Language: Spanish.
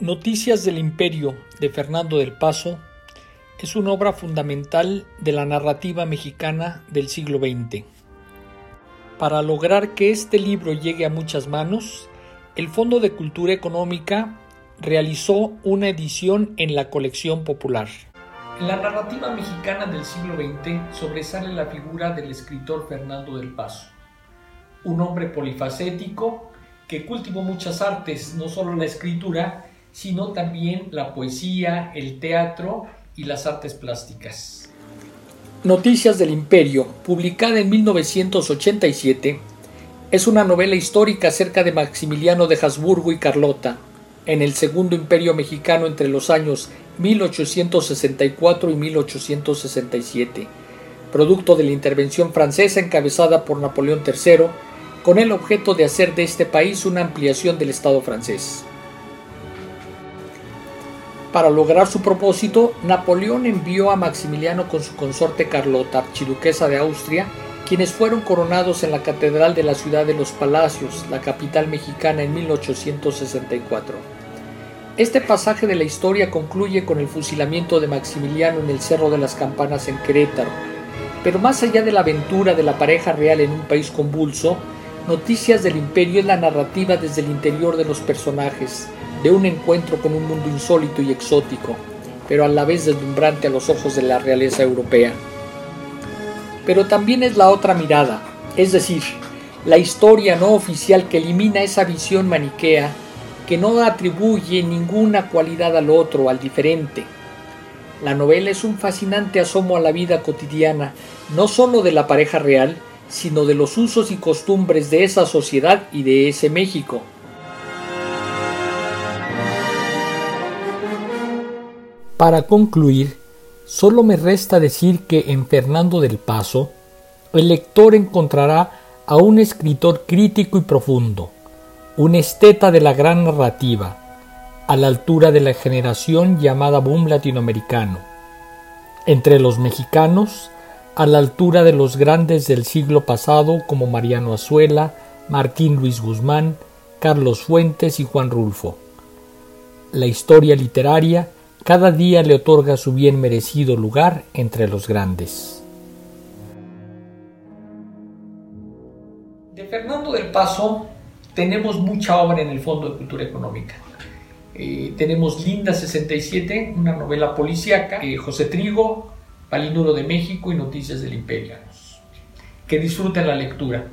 Noticias del Imperio de Fernando del Paso es una obra fundamental de la narrativa mexicana del siglo XX. Para lograr que este libro llegue a muchas manos, el Fondo de Cultura Económica realizó una edición en la colección popular. En la narrativa mexicana del siglo XX sobresale la figura del escritor Fernando del Paso, un hombre polifacético que cultivó muchas artes, no solo la escritura, sino también la poesía, el teatro y las artes plásticas. Noticias del Imperio, publicada en 1987, es una novela histórica acerca de Maximiliano de Habsburgo y Carlota, en el Segundo Imperio Mexicano entre los años 1864 y 1867, producto de la intervención francesa encabezada por Napoleón III, con el objeto de hacer de este país una ampliación del Estado francés. Para lograr su propósito, Napoleón envió a Maximiliano con su consorte Carlota, archiduquesa de Austria, quienes fueron coronados en la Catedral de la Ciudad de los Palacios, la capital mexicana, en 1864. Este pasaje de la historia concluye con el fusilamiento de Maximiliano en el Cerro de las Campanas en Querétaro. Pero más allá de la aventura de la pareja real en un país convulso, Noticias del Imperio es la narrativa desde el interior de los personajes, de un encuentro con un mundo insólito y exótico, pero a la vez deslumbrante a los ojos de la realeza europea. Pero también es la otra mirada, es decir, la historia no oficial que elimina esa visión maniquea que no atribuye ninguna cualidad al otro, al diferente. La novela es un fascinante asomo a la vida cotidiana, no sólo de la pareja real, sino de los usos y costumbres de esa sociedad y de ese México. Para concluir, solo me resta decir que en Fernando del Paso, el lector encontrará a un escritor crítico y profundo, un esteta de la gran narrativa, a la altura de la generación llamada boom latinoamericano. Entre los mexicanos, a la altura de los grandes del siglo pasado como Mariano Azuela, Martín Luis Guzmán, Carlos Fuentes y Juan Rulfo. La historia literaria cada día le otorga su bien merecido lugar entre los grandes. De Fernando del Paso tenemos mucha obra en el Fondo de Cultura Económica. Eh, tenemos Linda 67, una novela policíaca, eh, José Trigo, Palinduro de México y Noticias del Imperio. Que disfruten la lectura.